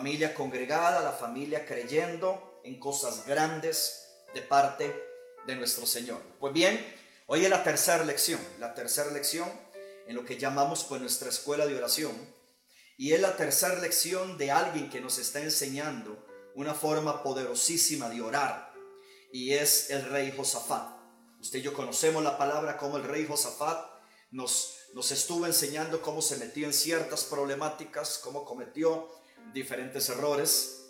familia, congregada, la familia creyendo en cosas grandes de parte de nuestro Señor. Pues bien, hoy es la tercera lección, la tercera lección en lo que llamamos pues nuestra escuela de oración. Y es la tercera lección de alguien que nos está enseñando una forma poderosísima de orar. Y es el rey Josafat. Usted y yo conocemos la palabra como el rey Josafat nos, nos estuvo enseñando cómo se metió en ciertas problemáticas, cómo cometió diferentes errores.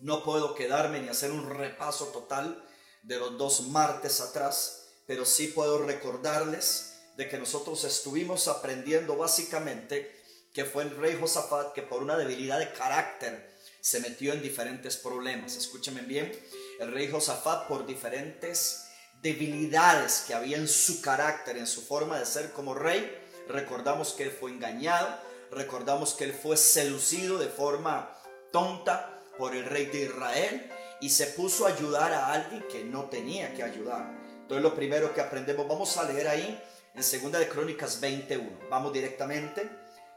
No puedo quedarme ni hacer un repaso total de los dos martes atrás, pero sí puedo recordarles de que nosotros estuvimos aprendiendo básicamente que fue el rey Josafat que por una debilidad de carácter se metió en diferentes problemas. Escúchenme bien, el rey Josafat por diferentes debilidades que había en su carácter, en su forma de ser como rey, recordamos que él fue engañado, recordamos que él fue seducido de forma tonta por el rey de Israel y se puso a ayudar a alguien que no tenía que ayudar. Entonces lo primero que aprendemos, vamos a leer ahí en Segunda de Crónicas 21. Vamos directamente.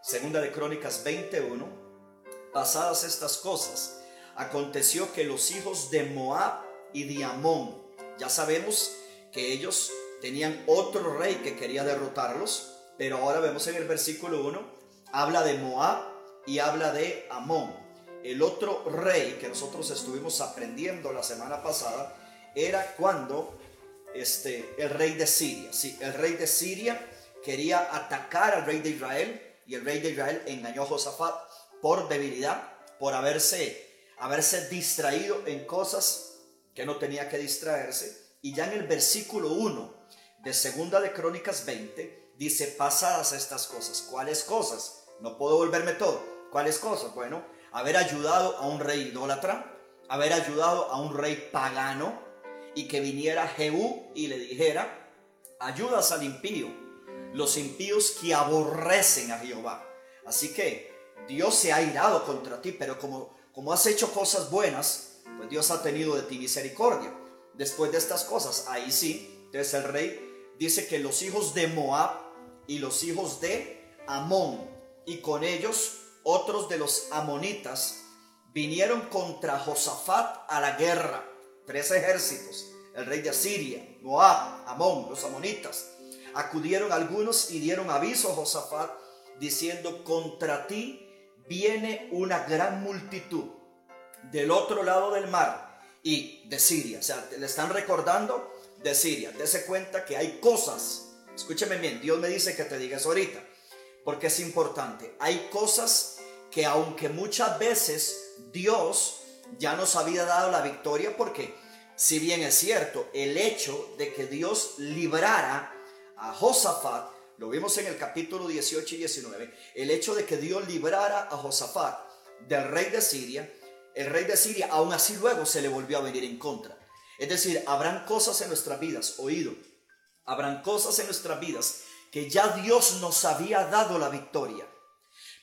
Segunda de Crónicas 21. Pasadas estas cosas, aconteció que los hijos de Moab y de Amón, ya sabemos que ellos tenían otro rey que quería derrotarlos, pero ahora vemos en el versículo 1, habla de Moab y habla de Amón. El otro rey que nosotros estuvimos aprendiendo la semana pasada era cuando este, el rey de Siria, sí, el rey de Siria quería atacar al rey de Israel y el rey de Israel engañó a Josafat por debilidad, por haberse, haberse distraído en cosas que no tenía que distraerse. Y ya en el versículo 1 de Segunda de Crónicas 20 dice, pasadas estas cosas. ¿Cuáles cosas? No puedo volverme todo. ¿Cuáles cosas? Bueno, haber ayudado a un rey idólatra, haber ayudado a un rey pagano y que viniera Jehú y le dijera, ayudas al impío, los impíos que aborrecen a Jehová. Así que Dios se ha irado contra ti, pero como, como has hecho cosas buenas, pues Dios ha tenido de ti misericordia. Después de estas cosas, ahí sí, entonces el rey dice que los hijos de Moab y los hijos de Amón y con ellos otros de los amonitas vinieron contra Josafat a la guerra. Tres ejércitos, el rey de Asiria, Moab, Amón, los amonitas. Acudieron algunos y dieron aviso a Josafat diciendo, contra ti viene una gran multitud del otro lado del mar y de Siria. O sea, le están recordando de Siria. Dese cuenta que hay cosas. Escúcheme bien, Dios me dice que te digas ahorita, porque es importante. Hay cosas que aunque muchas veces Dios ya nos había dado la victoria, porque si bien es cierto, el hecho de que Dios librara a Josafat, lo vimos en el capítulo 18 y 19, el hecho de que Dios librara a Josafat del rey de Siria, el rey de Siria, aún así luego se le volvió a venir en contra. Es decir, habrán cosas en nuestras vidas, oído, habrán cosas en nuestras vidas que ya Dios nos había dado la victoria.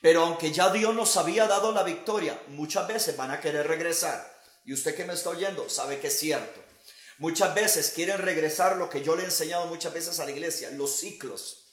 Pero aunque ya Dios nos había dado la victoria, muchas veces van a querer regresar. Y usted que me está oyendo sabe que es cierto. Muchas veces quieren regresar lo que yo le he enseñado muchas veces a la iglesia, los ciclos.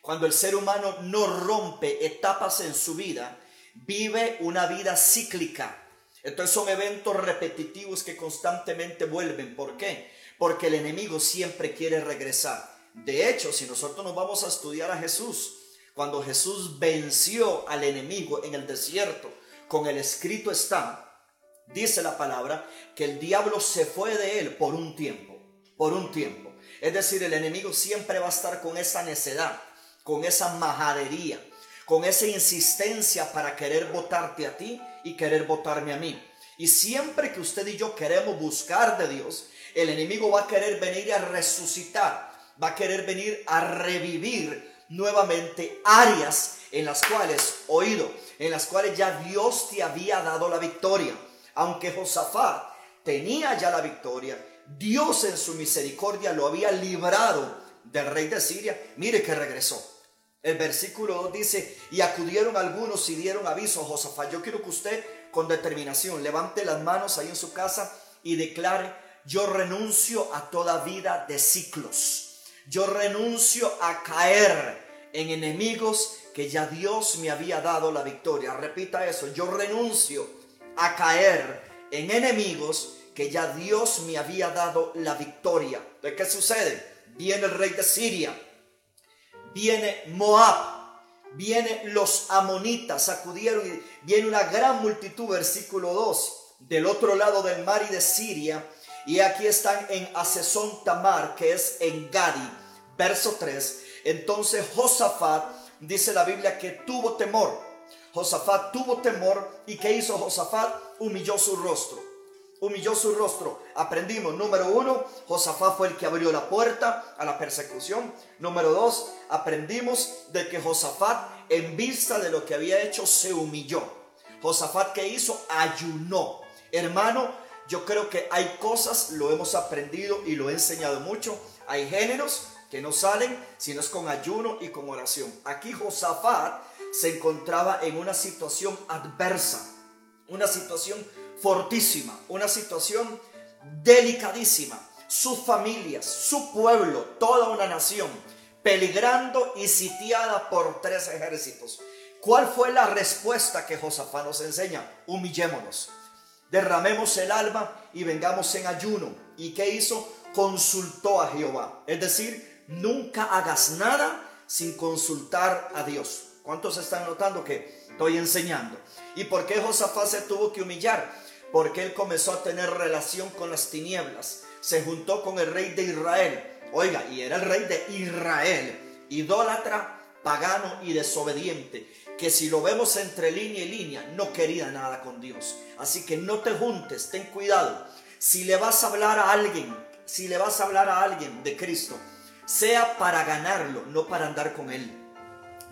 Cuando el ser humano no rompe etapas en su vida, vive una vida cíclica. Entonces son eventos repetitivos que constantemente vuelven. ¿Por qué? Porque el enemigo siempre quiere regresar. De hecho, si nosotros nos vamos a estudiar a Jesús, cuando Jesús venció al enemigo en el desierto, con el escrito está, dice la palabra, que el diablo se fue de él por un tiempo, por un tiempo. Es decir, el enemigo siempre va a estar con esa necedad, con esa majadería, con esa insistencia para querer votarte a ti y querer votarme a mí. Y siempre que usted y yo queremos buscar de Dios, el enemigo va a querer venir a resucitar, va a querer venir a revivir nuevamente áreas en las cuales, oído, en las cuales ya Dios te había dado la victoria. Aunque Josafat tenía ya la victoria, Dios en su misericordia lo había librado del rey de Siria. Mire que regresó. El versículo 2 dice, y acudieron algunos y dieron aviso a Josafat. Yo quiero que usted con determinación levante las manos ahí en su casa y declare, yo renuncio a toda vida de ciclos. Yo renuncio a caer en enemigos que ya Dios me había dado la victoria. Repita eso, yo renuncio a caer en enemigos que ya Dios me había dado la victoria. ¿De qué sucede? Viene el rey de Siria, viene Moab, vienen los amonitas, acudieron y viene una gran multitud, versículo 2, del otro lado del mar y de Siria, y aquí están en Asesón Tamar, que es en Gadi, verso 3. Entonces Josafat, dice la Biblia, que tuvo temor. Josafat tuvo temor y ¿qué hizo Josafat? Humilló su rostro humilló su rostro. Aprendimos, número uno, Josafat fue el que abrió la puerta a la persecución. Número dos, aprendimos de que Josafat, en vista de lo que había hecho, se humilló. Josafat que hizo, ayunó. Hermano, yo creo que hay cosas, lo hemos aprendido y lo he enseñado mucho. Hay géneros que no salen si no es con ayuno y con oración. Aquí Josafat se encontraba en una situación adversa, una situación fortísima, una situación delicadísima. Sus familias, su pueblo, toda una nación, peligrando y sitiada por tres ejércitos. ¿Cuál fue la respuesta que Josafat nos enseña? Humillémonos, derramemos el alma y vengamos en ayuno. ¿Y qué hizo? Consultó a Jehová. Es decir, nunca hagas nada sin consultar a Dios. ¿Cuántos están notando que estoy enseñando? ¿Y por qué Josafat se tuvo que humillar? porque él comenzó a tener relación con las tinieblas. Se juntó con el rey de Israel. Oiga, y era el rey de Israel, idólatra, pagano y desobediente, que si lo vemos entre línea y línea, no quería nada con Dios. Así que no te juntes, ten cuidado. Si le vas a hablar a alguien, si le vas a hablar a alguien de Cristo, sea para ganarlo, no para andar con él.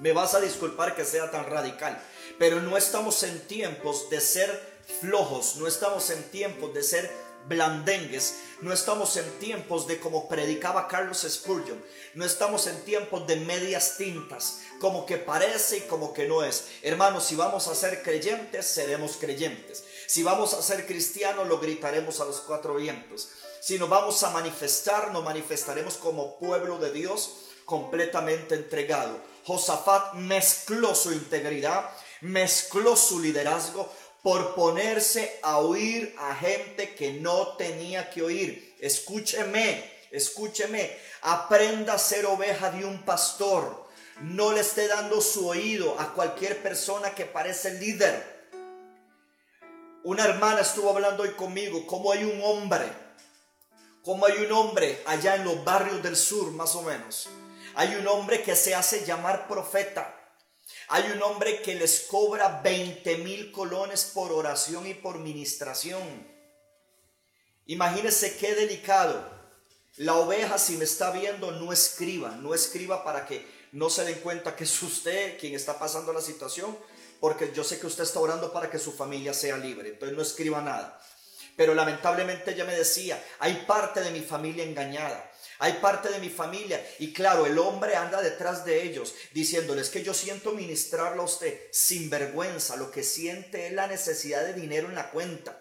Me vas a disculpar que sea tan radical, pero no estamos en tiempos de ser flojos, no estamos en tiempos de ser blandengues, no estamos en tiempos de como predicaba Carlos Spurgeon, no estamos en tiempos de medias tintas, como que parece y como que no es. Hermanos, si vamos a ser creyentes, seremos creyentes. Si vamos a ser cristianos, lo gritaremos a los cuatro vientos. Si nos vamos a manifestar, nos manifestaremos como pueblo de Dios completamente entregado. Josafat mezcló su integridad, mezcló su liderazgo, por ponerse a oír a gente que no tenía que oír. Escúcheme, escúcheme, aprenda a ser oveja de un pastor. No le esté dando su oído a cualquier persona que parece líder. Una hermana estuvo hablando hoy conmigo, cómo hay un hombre, cómo hay un hombre allá en los barrios del sur, más o menos. Hay un hombre que se hace llamar profeta hay un hombre que les cobra 20 mil colones por oración y por ministración. Imagínese qué delicado. La oveja, si me está viendo, no escriba, no escriba para que no se den cuenta que es usted quien está pasando la situación, porque yo sé que usted está orando para que su familia sea libre, entonces no escriba nada. Pero lamentablemente ella me decía, hay parte de mi familia engañada. Hay parte de mi familia y claro, el hombre anda detrás de ellos diciéndoles que yo siento ministrarlo a usted sin vergüenza. Lo que siente es la necesidad de dinero en la cuenta.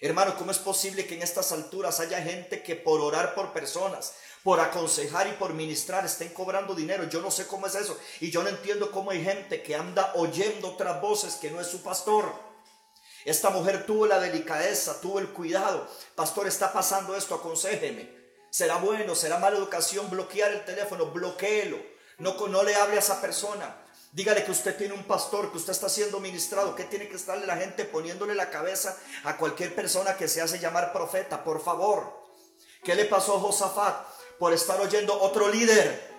Hermano, ¿cómo es posible que en estas alturas haya gente que por orar por personas, por aconsejar y por ministrar estén cobrando dinero? Yo no sé cómo es eso. Y yo no entiendo cómo hay gente que anda oyendo otras voces que no es su pastor. Esta mujer tuvo la delicadeza, tuvo el cuidado. Pastor, está pasando esto, aconsejeme. Será bueno, será mala educación bloquear el teléfono, bloqueelo. No, no le hable a esa persona. Dígale que usted tiene un pastor, que usted está siendo ministrado, que tiene que estarle la gente poniéndole la cabeza a cualquier persona que se hace llamar profeta, por favor. ¿Qué le pasó a Josafat por estar oyendo otro líder?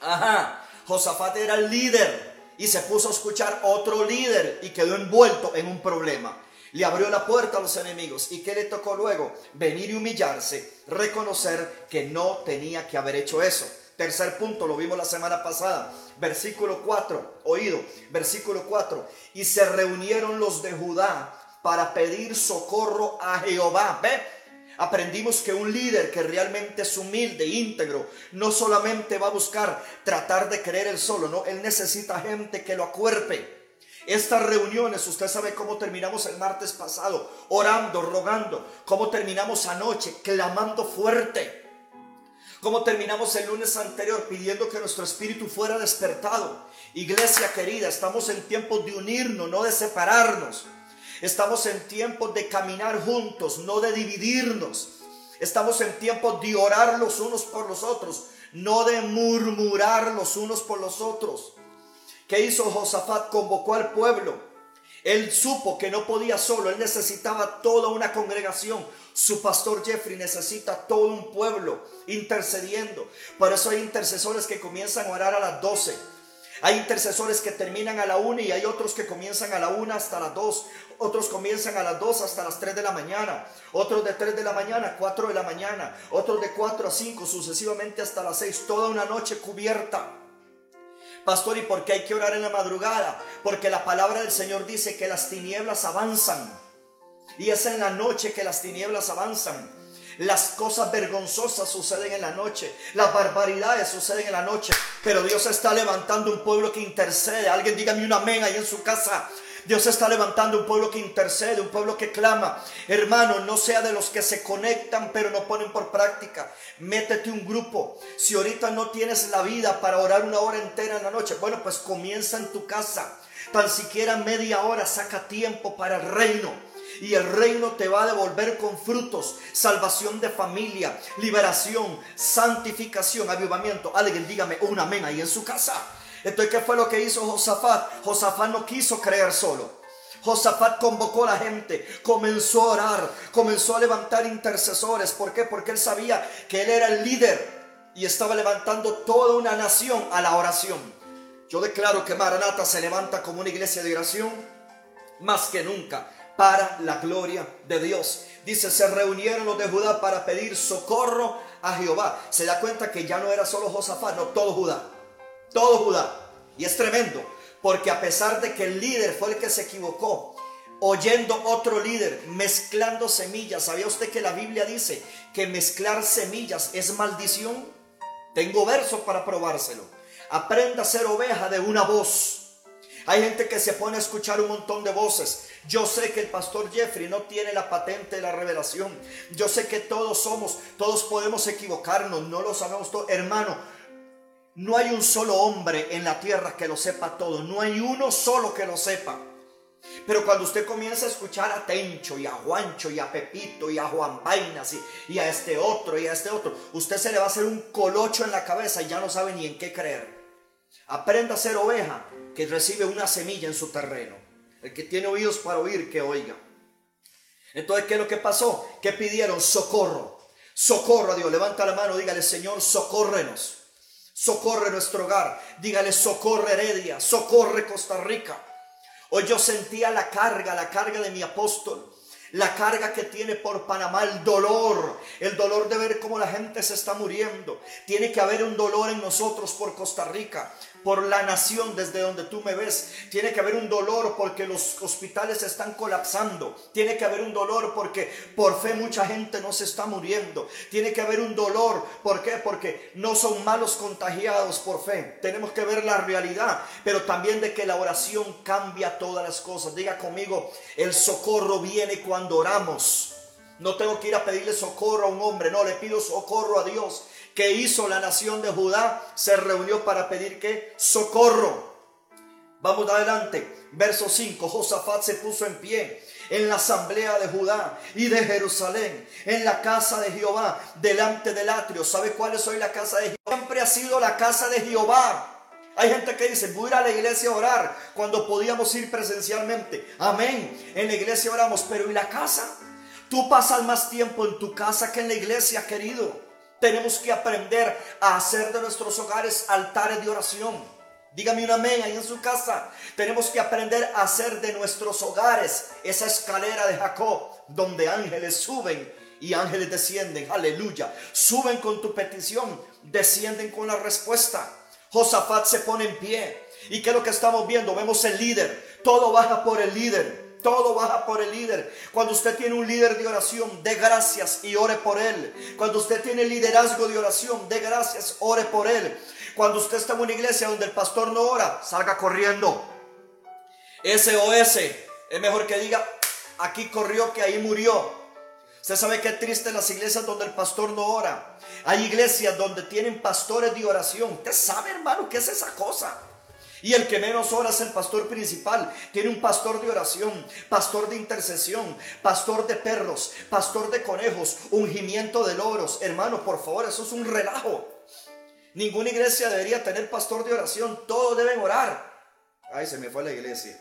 Ajá, Josafat era el líder y se puso a escuchar otro líder y quedó envuelto en un problema le abrió la puerta a los enemigos. ¿Y qué le tocó luego? Venir y humillarse, reconocer que no tenía que haber hecho eso. Tercer punto, lo vimos la semana pasada, versículo 4, oído, versículo 4. Y se reunieron los de Judá para pedir socorro a Jehová. ¿Ve? Aprendimos que un líder que realmente es humilde, íntegro, no solamente va a buscar tratar de creer él solo, no, él necesita gente que lo acuerpe estas reuniones, usted sabe cómo terminamos el martes pasado, orando, rogando, cómo terminamos anoche, clamando fuerte. Como terminamos el lunes anterior pidiendo que nuestro espíritu fuera despertado. Iglesia querida, estamos en tiempos de unirnos, no de separarnos. Estamos en tiempos de caminar juntos, no de dividirnos. Estamos en tiempos de orar los unos por los otros, no de murmurar los unos por los otros. ¿Qué hizo Josafat? Convocó al pueblo. Él supo que no podía solo, él necesitaba toda una congregación. Su pastor Jeffrey necesita todo un pueblo intercediendo. Por eso hay intercesores que comienzan a orar a las 12. Hay intercesores que terminan a la 1 y hay otros que comienzan a la 1 hasta las 2. Otros comienzan a las 2 hasta las 3 de la mañana. Otros de 3 de la mañana a 4 de la mañana. Otros de 4 a 5 sucesivamente hasta las 6. Toda una noche cubierta. Pastor, ¿y por qué hay que orar en la madrugada? Porque la palabra del Señor dice que las tinieblas avanzan. Y es en la noche que las tinieblas avanzan. Las cosas vergonzosas suceden en la noche. Las barbaridades suceden en la noche. Pero Dios está levantando un pueblo que intercede. Alguien dígame un amén ahí en su casa. Dios está levantando un pueblo que intercede, un pueblo que clama. Hermano, no sea de los que se conectan pero no ponen por práctica. Métete un grupo. Si ahorita no tienes la vida para orar una hora entera en la noche, bueno, pues comienza en tu casa. Tan siquiera media hora saca tiempo para el reino y el reino te va a devolver con frutos, salvación de familia, liberación, santificación, avivamiento. Alguien dígame un amén ahí en su casa. Entonces, ¿qué fue lo que hizo Josafat? Josafat no quiso creer solo. Josafat convocó a la gente, comenzó a orar, comenzó a levantar intercesores. ¿Por qué? Porque él sabía que él era el líder y estaba levantando toda una nación a la oración. Yo declaro que Maranata se levanta como una iglesia de oración más que nunca para la gloria de Dios. Dice, se reunieron los de Judá para pedir socorro a Jehová. Se da cuenta que ya no era solo Josafat, no todo Judá. Todo Judá. Y es tremendo, porque a pesar de que el líder fue el que se equivocó, oyendo otro líder, mezclando semillas, ¿sabía usted que la Biblia dice que mezclar semillas es maldición? Tengo verso para probárselo. Aprenda a ser oveja de una voz. Hay gente que se pone a escuchar un montón de voces. Yo sé que el pastor Jeffrey no tiene la patente de la revelación. Yo sé que todos somos, todos podemos equivocarnos, no lo sabemos todo. Hermano, no hay un solo hombre en la tierra que lo sepa todo. No hay uno solo que lo sepa. Pero cuando usted comienza a escuchar a Tencho y a Juancho y a Pepito y a Juan Vainas y, a este otro y a este otro, usted se le va a hacer un colocho en la cabeza y ya no sabe ni en qué creer. Aprenda a ser oveja que recibe una semilla en su terreno. El que tiene oídos para oír, que oiga. Entonces, ¿qué es lo que pasó? Que pidieron socorro. Socorro a Dios. Levanta la mano, dígale, Señor, socórrenos socorre nuestro hogar. Dígale, socorre Heredia, socorre Costa Rica. Hoy yo sentía la carga, la carga de mi apóstol. La carga que tiene por Panamá, el dolor, el dolor de ver cómo la gente se está muriendo. Tiene que haber un dolor en nosotros por Costa Rica por la nación desde donde tú me ves. Tiene que haber un dolor porque los hospitales están colapsando. Tiene que haber un dolor porque por fe mucha gente no se está muriendo. Tiene que haber un dolor. ¿Por qué? Porque no son malos contagiados por fe. Tenemos que ver la realidad, pero también de que la oración cambia todas las cosas. Diga conmigo, el socorro viene cuando oramos. No tengo que ir a pedirle socorro a un hombre, no, le pido socorro a Dios que hizo la nación de Judá, se reunió para pedir que socorro. Vamos adelante. Verso 5. Josafat se puso en pie en la asamblea de Judá y de Jerusalén, en la casa de Jehová, delante del atrio. ¿Sabe cuál es hoy la casa de Jehová? Siempre ha sido la casa de Jehová. Hay gente que dice, voy a ir a la iglesia a orar cuando podíamos ir presencialmente. Amén. En la iglesia oramos, pero ¿y la casa? Tú pasas más tiempo en tu casa que en la iglesia, querido. Tenemos que aprender a hacer de nuestros hogares altares de oración. Dígame un amén ahí en su casa. Tenemos que aprender a hacer de nuestros hogares esa escalera de Jacob, donde ángeles suben y ángeles descienden. Aleluya. Suben con tu petición, descienden con la respuesta. Josafat se pone en pie. ¿Y qué es lo que estamos viendo? Vemos el líder. Todo baja por el líder. Todo baja por el líder. Cuando usted tiene un líder de oración, dé gracias y ore por él. Cuando usted tiene liderazgo de oración, dé gracias, ore por él. Cuando usted está en una iglesia donde el pastor no ora, salga corriendo. SOS. Es mejor que diga, aquí corrió que ahí murió. Usted sabe que triste las iglesias donde el pastor no ora. Hay iglesias donde tienen pastores de oración. Usted sabe, hermano, qué es esa cosa. Y el que menos ora es el pastor principal. Tiene un pastor de oración, pastor de intercesión, pastor de perros, pastor de conejos, ungimiento de logros. Hermano, por favor, eso es un relajo. Ninguna iglesia debería tener pastor de oración. Todos deben orar. Ay, se me fue la iglesia.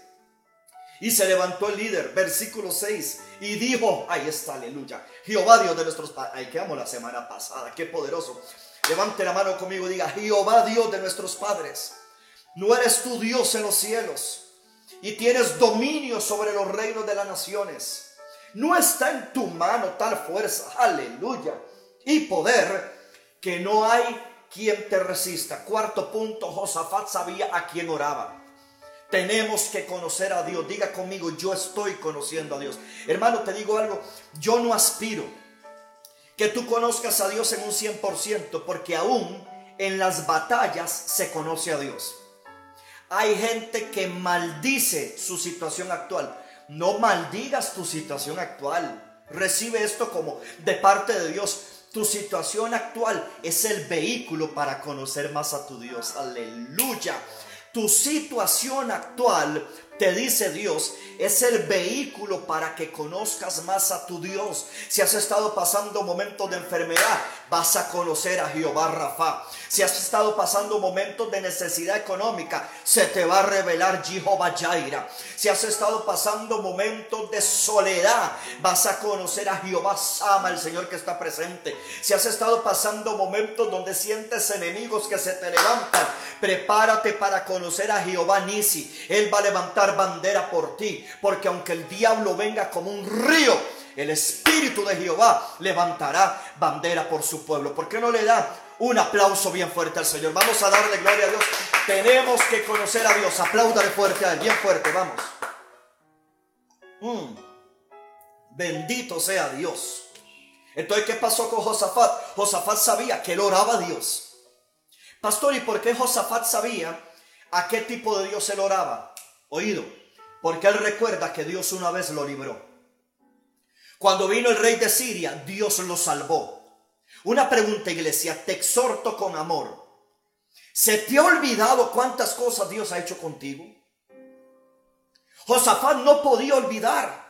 Y se levantó el líder, versículo 6, y dijo, ahí está, aleluya, Jehová Dios de nuestros padres, ahí quedamos la semana pasada, qué poderoso. Levante la mano conmigo y diga, Jehová Dios de nuestros padres, no eres tu Dios en los cielos y tienes dominio sobre los reinos de las naciones. No está en tu mano tal fuerza, aleluya, y poder que no hay quien te resista. Cuarto punto, Josafat sabía a quién oraba. Tenemos que conocer a Dios. Diga conmigo, yo estoy conociendo a Dios. Hermano, te digo algo, yo no aspiro que tú conozcas a Dios en un 100%, porque aún en las batallas se conoce a Dios. Hay gente que maldice su situación actual. No maldigas tu situación actual. Recibe esto como de parte de Dios. Tu situación actual es el vehículo para conocer más a tu Dios. Aleluya. Tu situación actual, te dice Dios, es el vehículo para que conozcas más a tu Dios. Si has estado pasando momentos de enfermedad, vas a conocer a Jehová Rafa. Si has estado pasando momentos de necesidad económica, se te va a revelar Jehová Jaira. Si has estado pasando momentos de soledad, vas a conocer a Jehová Sama, el Señor que está presente. Si has estado pasando momentos donde sientes enemigos que se te levantan, prepárate para conocer a Jehová Nisi. Él va a levantar bandera por ti, porque aunque el diablo venga como un río, el Espíritu de Jehová levantará bandera por su pueblo. ¿Por qué no le da un aplauso bien fuerte al Señor? Vamos a darle gloria a Dios. Tenemos que conocer a Dios. Apláudale fuerte a Él, bien fuerte, vamos. Mm. Bendito sea Dios. Entonces, ¿qué pasó con Josafat? Josafat sabía que él oraba a Dios. Pastor, ¿y por qué Josafat sabía a qué tipo de Dios él oraba? Oído, porque él recuerda que Dios una vez lo libró. Cuando vino el rey de Siria, Dios lo salvó. Una pregunta, iglesia, te exhorto con amor. ¿Se te ha olvidado cuántas cosas Dios ha hecho contigo? Josafat no podía olvidar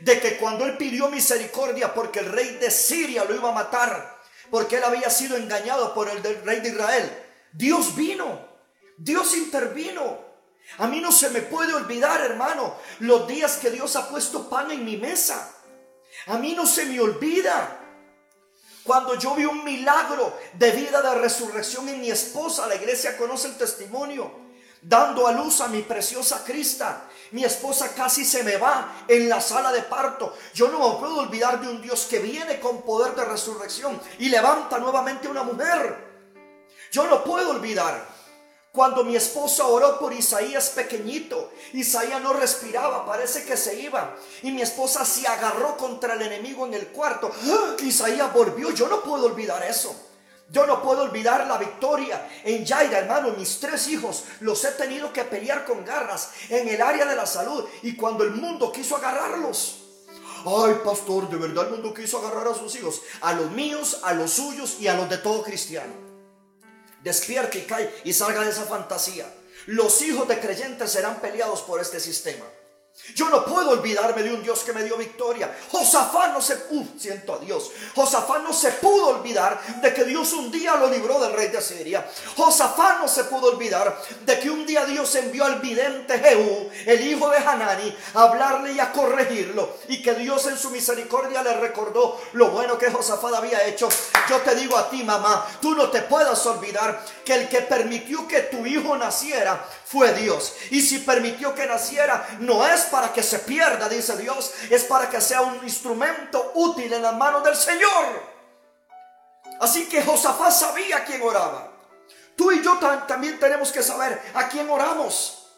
de que cuando él pidió misericordia porque el rey de Siria lo iba a matar, porque él había sido engañado por el rey de Israel, Dios vino, Dios intervino. A mí no se me puede olvidar, hermano, los días que Dios ha puesto pan en mi mesa. A mí no se me olvida. Cuando yo vi un milagro de vida de resurrección en mi esposa, la iglesia conoce el testimonio, dando a luz a mi preciosa Crista. Mi esposa casi se me va en la sala de parto. Yo no me puedo olvidar de un Dios que viene con poder de resurrección y levanta nuevamente a una mujer. Yo no puedo olvidar cuando mi esposa oró por Isaías pequeñito, Isaías no respiraba, parece que se iba. Y mi esposa se agarró contra el enemigo en el cuarto. ¡Ah! Isaías volvió, yo no puedo olvidar eso. Yo no puedo olvidar la victoria en Yaira, hermano. Mis tres hijos los he tenido que pelear con garras en el área de la salud. Y cuando el mundo quiso agarrarlos, ay pastor, de verdad el mundo quiso agarrar a sus hijos, a los míos, a los suyos y a los de todo cristiano despierte y cae y salga de esa fantasía. Los hijos de creyentes serán peleados por este sistema. Yo no puedo olvidarme de un Dios que me dio victoria. Josafat no se uh, siento a Dios. Josafat no se pudo olvidar de que Dios un día lo libró del rey de Asiria. Josafat no se pudo olvidar de que un día Dios envió al vidente Jehú, el hijo de Hanani, a hablarle y a corregirlo. Y que Dios en su misericordia le recordó lo bueno que Josafat había hecho. Yo te digo a ti, mamá, tú no te puedas olvidar que el que permitió que tu hijo naciera fue Dios. Y si permitió que naciera, no es para que se pierda, dice Dios, es para que sea un instrumento útil en las manos del Señor. Así que Josafat sabía a quién oraba. Tú y yo también tenemos que saber a quién oramos.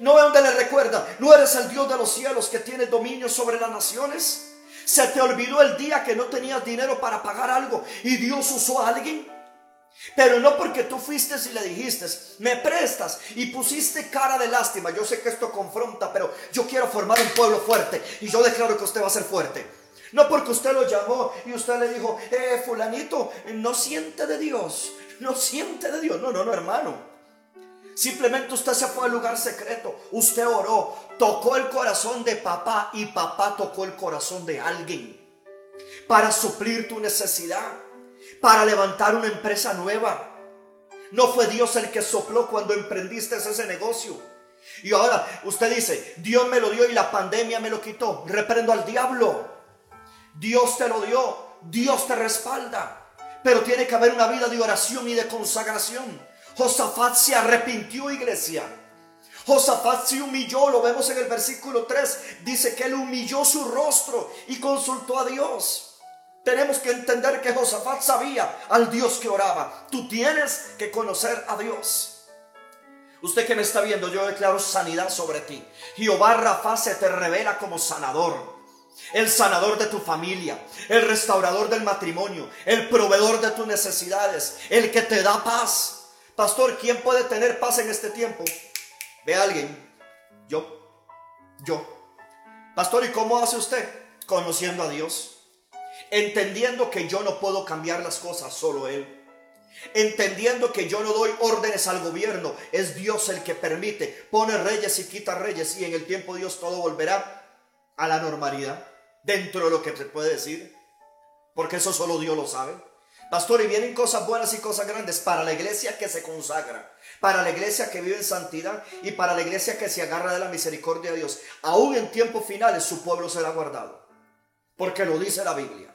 No es donde le recuerda, no eres el Dios de los cielos que tiene dominio sobre las naciones. Se te olvidó el día que no tenías dinero para pagar algo y Dios usó a alguien. Pero no porque tú fuiste y le dijiste, me prestas y pusiste cara de lástima. Yo sé que esto confronta, pero yo quiero formar un pueblo fuerte y yo declaro que usted va a ser fuerte. No porque usted lo llamó y usted le dijo, eh, fulanito, no siente de Dios, no siente de Dios. No, no, no, hermano. Simplemente usted se fue al lugar secreto, usted oró, tocó el corazón de papá y papá tocó el corazón de alguien para suplir tu necesidad, para levantar una empresa nueva. No fue Dios el que sopló cuando emprendiste ese negocio. Y ahora usted dice, Dios me lo dio y la pandemia me lo quitó. Reprendo al diablo. Dios te lo dio, Dios te respalda. Pero tiene que haber una vida de oración y de consagración. Josafat se arrepintió, iglesia. Josafat se humilló, lo vemos en el versículo 3. Dice que él humilló su rostro y consultó a Dios. Tenemos que entender que Josafat sabía al Dios que oraba. Tú tienes que conocer a Dios. Usted que me está viendo, yo declaro sanidad sobre ti. Jehová Rafa se te revela como sanador. El sanador de tu familia, el restaurador del matrimonio, el proveedor de tus necesidades, el que te da paz. Pastor, ¿quién puede tener paz en este tiempo? Ve a alguien. Yo. Yo. Pastor, ¿y cómo hace usted? Conociendo a Dios entendiendo que yo no puedo cambiar las cosas, solo Él. Entendiendo que yo no doy órdenes al gobierno, es Dios el que permite, pone reyes y quita reyes y en el tiempo Dios todo volverá a la normalidad, dentro de lo que se puede decir, porque eso solo Dios lo sabe. Pastor, y vienen cosas buenas y cosas grandes para la iglesia que se consagra, para la iglesia que vive en santidad y para la iglesia que se agarra de la misericordia de Dios. Aún en tiempos finales su pueblo será guardado, porque lo dice la Biblia.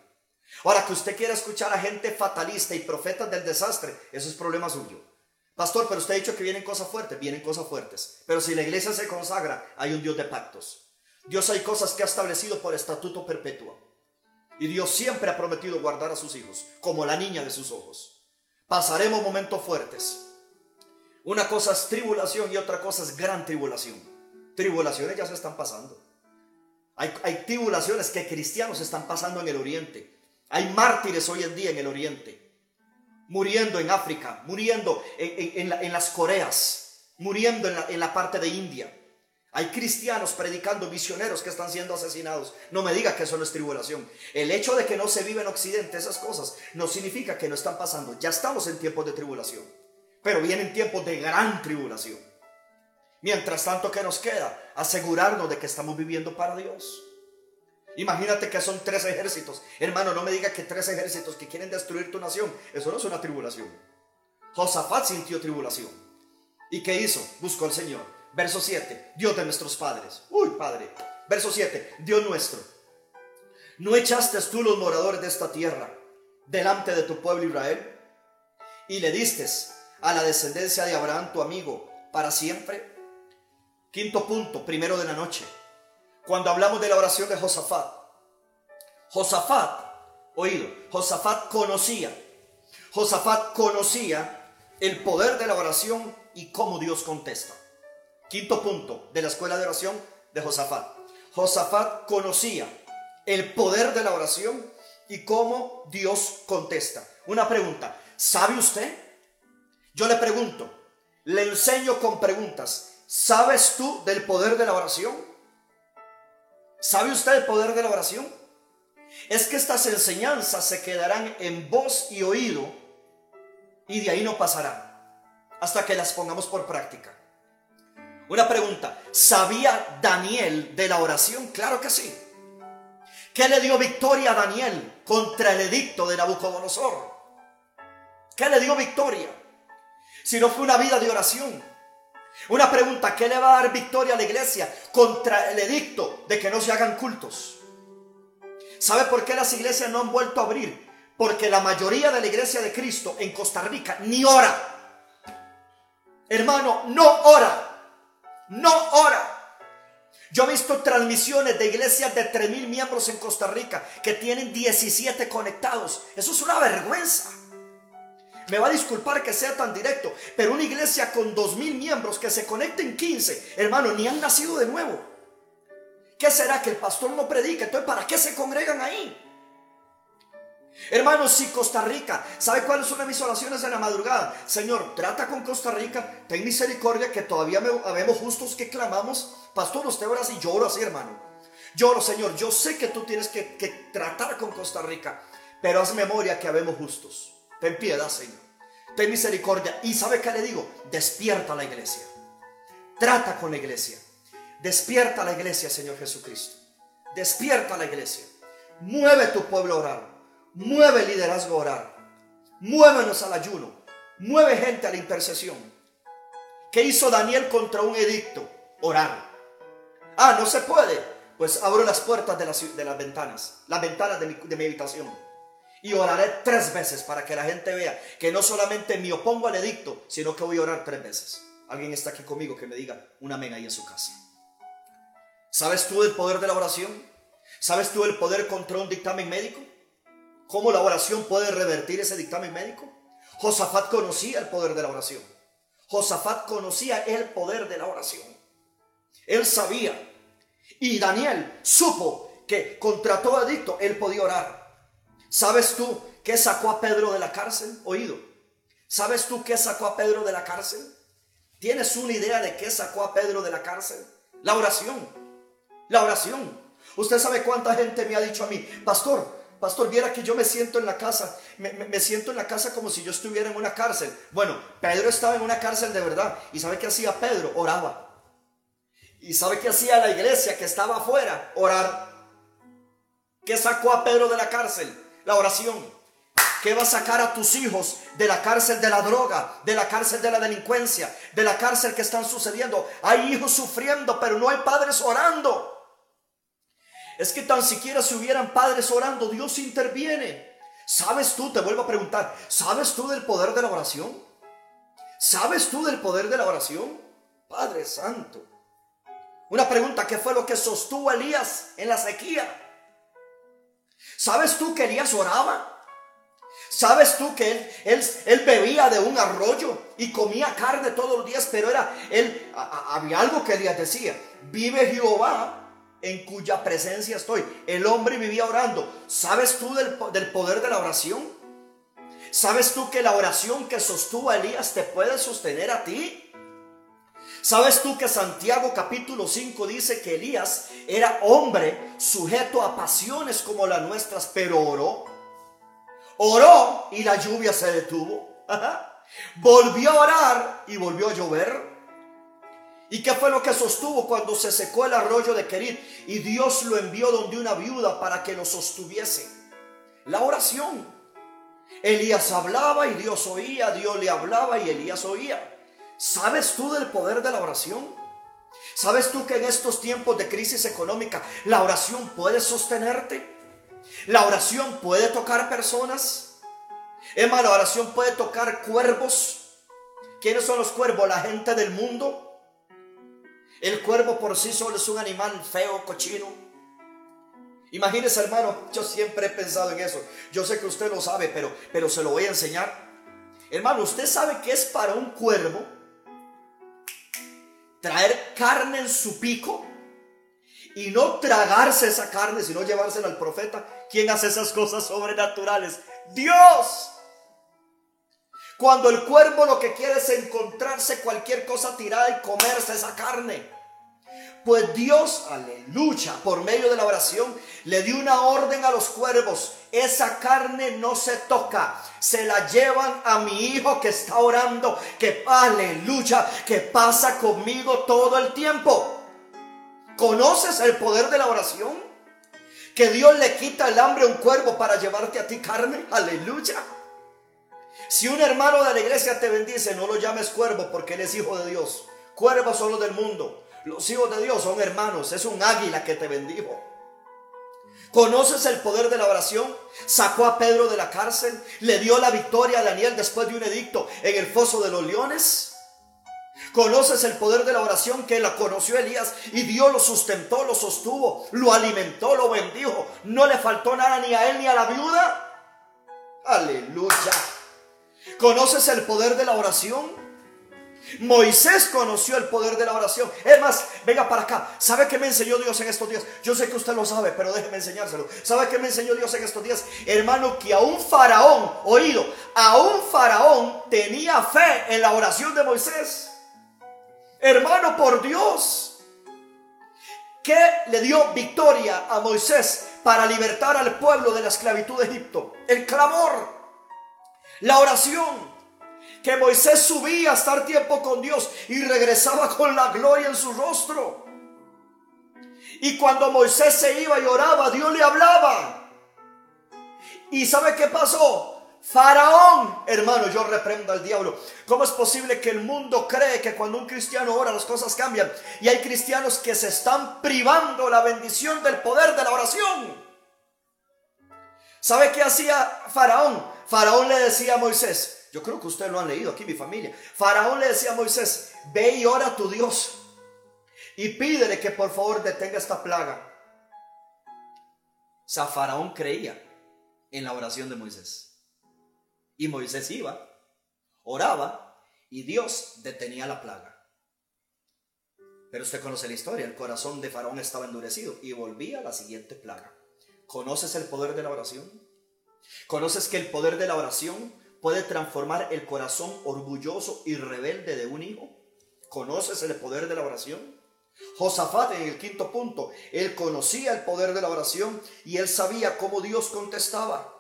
Ahora, que usted quiera escuchar a gente fatalista y profetas del desastre, eso es problema suyo. Pastor, pero usted ha dicho que vienen cosas fuertes, vienen cosas fuertes. Pero si la iglesia se consagra, hay un Dios de pactos. Dios hay cosas que ha establecido por estatuto perpetuo. Y Dios siempre ha prometido guardar a sus hijos, como la niña de sus ojos. Pasaremos momentos fuertes. Una cosa es tribulación y otra cosa es gran tribulación. Tribulaciones ya se están pasando. Hay, hay tribulaciones que cristianos están pasando en el oriente. Hay mártires hoy en día en el Oriente, muriendo en África, muriendo en, las Coreas, muriendo en la, parte de India. Hay cristianos predicando, misioneros que están siendo asesinados. No me diga que eso no es tribulación. El hecho de que no se vive en Occidente esas cosas no significa que no están pasando. Ya estamos en tiempos de tribulación. Pero vienen tiempos de gran tribulación. Mientras tanto, ¿qué nos queda? Asegurarnos de que estamos viviendo para Dios. Imagínate que son tres ejércitos. Hermano, no me diga que tres ejércitos que quieren destruir tu nación. Eso no es una tribulación. Josafat sintió tribulación. ¿Y qué hizo? Buscó al Señor. Verso 7. Dios de nuestros padres. Uy, Padre. Verso 7. Dios nuestro. ¿No echaste tú los moradores de esta tierra delante de tu pueblo Israel? Y le diste a la descendencia de Abraham, tu amigo, para siempre. Quinto punto, primero de la noche cuando hablamos de la oración de Josafat. Josafat, oído, Josafat conocía, Josafat conocía el poder de la oración y cómo Dios contesta. Quinto punto de la escuela de oración de Josafat. Josafat conocía el poder de la oración y cómo Dios contesta. Una pregunta, ¿sabe usted? Yo le pregunto, le enseño con preguntas. ¿Sabes tú del poder de la oración? ¿Sabe usted el poder de la oración? Es que estas enseñanzas se quedarán en voz y oído y de ahí no pasarán hasta que las pongamos por práctica. Una pregunta, ¿sabía Daniel de la oración? Claro que sí. ¿Qué le dio victoria a Daniel contra el edicto de Nabucodonosor? ¿Qué le dio victoria? Si no fue una vida de oración, una pregunta, ¿qué le va a dar victoria a la iglesia contra el edicto de que no se hagan cultos? ¿Sabe por qué las iglesias no han vuelto a abrir? Porque la mayoría de la iglesia de Cristo en Costa Rica ni ora. Hermano, no ora. No ora. Yo he visto transmisiones de iglesias de 3 mil miembros en Costa Rica que tienen 17 conectados. Eso es una vergüenza. Me va a disculpar que sea tan directo, pero una iglesia con dos mil miembros que se conecten 15, hermano, ni han nacido de nuevo. ¿Qué será que el pastor no predica? Entonces, ¿para qué se congregan ahí? Hermanos, si Costa Rica, ¿sabe cuáles son mis oraciones en la madrugada? Señor, trata con Costa Rica, ten misericordia que todavía habemos justos que clamamos. Pastor, usted ora así, yo oro así, hermano. Lloro, Señor, yo sé que tú tienes que, que tratar con Costa Rica, pero haz memoria que habemos justos. Ten piedad, Señor. Ten misericordia. Y ¿sabe qué le digo? Despierta la iglesia. Trata con la iglesia. Despierta la iglesia, Señor Jesucristo. Despierta la iglesia. Mueve tu pueblo a orar. Mueve el liderazgo a orar. Muévenos al ayuno. Mueve gente a la intercesión. ¿Qué hizo Daniel contra un edicto? Orar. Ah, no se puede. Pues abro las puertas de las, de las ventanas, las ventanas de mi, de mi habitación. Y oraré tres veces para que la gente vea que no solamente me opongo al edicto, sino que voy a orar tres veces. Alguien está aquí conmigo que me diga un amén ahí en su casa. ¿Sabes tú el poder de la oración? ¿Sabes tú el poder contra un dictamen médico? ¿Cómo la oración puede revertir ese dictamen médico? Josafat conocía el poder de la oración. Josafat conocía el poder de la oración. Él sabía. Y Daniel supo que contra todo edicto él podía orar. ¿Sabes tú qué sacó a Pedro de la cárcel? Oído. ¿Sabes tú qué sacó a Pedro de la cárcel? ¿Tienes una idea de qué sacó a Pedro de la cárcel? La oración. La oración. Usted sabe cuánta gente me ha dicho a mí, pastor, pastor, viera que yo me siento en la casa, me, siento en la casa como si yo estuviera en una cárcel. Bueno, Pedro estaba en una cárcel de verdad. ¿Y sabe qué hacía Pedro? Oraba. ¿Y sabe qué hacía la iglesia que estaba afuera? Orar. ¿Qué sacó a Pedro de la cárcel? La oración. ¿Qué va a sacar a tus hijos de la cárcel de la droga, de la cárcel de la delincuencia, de la cárcel que están sucediendo? Hay hijos sufriendo, pero no hay padres orando. Es que tan siquiera si hubieran padres orando, Dios interviene. ¿Sabes tú? Te vuelvo a preguntar, ¿sabes tú del poder de la oración? ¿Sabes tú del poder de la oración? Padre Santo. Una pregunta, ¿qué fue lo que sostuvo Elías en la sequía? ¿Sabes tú que Elías oraba? ¿Sabes tú que él, él, él, bebía de un arroyo y comía carne todos los días? Pero era, él, había algo que Elías decía, vive Jehová en cuya presencia estoy. El hombre vivía orando. ¿Sabes tú del, del poder de la oración? ¿Sabes tú que la oración que sostuvo a Elías te puede sostener a ti? ¿Sabes tú que Santiago capítulo 5 dice que Elías era hombre sujeto a pasiones como las nuestras, pero oró? Oró y la lluvia se detuvo. Volvió a orar y volvió a llover. ¿Y qué fue lo que sostuvo cuando se secó el arroyo de Querit? Y Dios lo envió donde una viuda para que lo sostuviese. La oración. Elías hablaba y Dios oía, Dios le hablaba y Elías oía. ¿Sabes tú del poder de la oración? ¿Sabes tú que en estos tiempos de crisis económica la oración puede sostenerte? La oración puede tocar personas. Emma, la oración puede tocar cuervos. ¿Quiénes son los cuervos? La gente del mundo. El cuervo por sí solo es un animal feo, cochino. Imagínese, hermano, yo siempre he pensado en eso. Yo sé que usted lo sabe, pero, pero se lo voy a enseñar. Hermano, usted sabe que es para un cuervo traer carne en su pico y no tragarse esa carne, sino llevársela al profeta. ¿Quién hace esas cosas sobrenaturales? Dios. Cuando el cuervo lo que quiere es encontrarse cualquier cosa tirada y comerse esa carne. Pues Dios, aleluya, por medio de la oración, le dio una orden a los cuervos. Esa carne no se toca. Se la llevan a mi hijo que está orando, que aleluya, que pasa conmigo todo el tiempo. ¿Conoces el poder de la oración? Que Dios le quita el hambre a un cuervo para llevarte a ti carne. Aleluya. Si un hermano de la iglesia te bendice, no lo llames cuervo porque él es hijo de Dios. Cuervos son los del mundo. Los hijos de Dios son hermanos. Es un águila que te bendijo. ¿Conoces el poder de la oración? Sacó a Pedro de la cárcel. Le dio la victoria a Daniel después de un edicto en el foso de los leones. ¿Conoces el poder de la oración que la conoció Elías y Dios lo sustentó, lo sostuvo, lo alimentó, lo bendijo? No le faltó nada ni a él ni a la viuda. Aleluya. ¿Conoces el poder de la oración? Moisés conoció el poder de la oración. Es más, venga para acá. ¿Sabe qué me enseñó Dios en estos días? Yo sé que usted lo sabe, pero déjeme enseñárselo. ¿Sabe qué me enseñó Dios en estos días? Hermano, que a un faraón, oído, a un faraón tenía fe en la oración de Moisés. Hermano, por Dios. ¿Qué le dio victoria a Moisés para libertar al pueblo de la esclavitud de Egipto? El clamor, la oración. Que Moisés subía a estar tiempo con Dios y regresaba con la gloria en su rostro. Y cuando Moisés se iba y oraba, Dios le hablaba. ¿Y sabe qué pasó? Faraón, hermano, yo reprendo al diablo. ¿Cómo es posible que el mundo cree que cuando un cristiano ora las cosas cambian? Y hay cristianos que se están privando la bendición del poder de la oración. ¿Sabe qué hacía Faraón? Faraón le decía a Moisés, yo creo que ustedes lo han leído aquí, mi familia. Faraón le decía a Moisés, ve y ora a tu Dios y pídele que por favor detenga esta plaga. O sea, Faraón creía en la oración de Moisés. Y Moisés iba, oraba y Dios detenía la plaga. Pero usted conoce la historia, el corazón de Faraón estaba endurecido y volvía a la siguiente plaga. ¿Conoces el poder de la oración? ¿Conoces que el poder de la oración puede transformar el corazón orgulloso y rebelde de un hijo? ¿Conoces el poder de la oración? Josafat en el quinto punto, él conocía el poder de la oración y él sabía cómo Dios contestaba.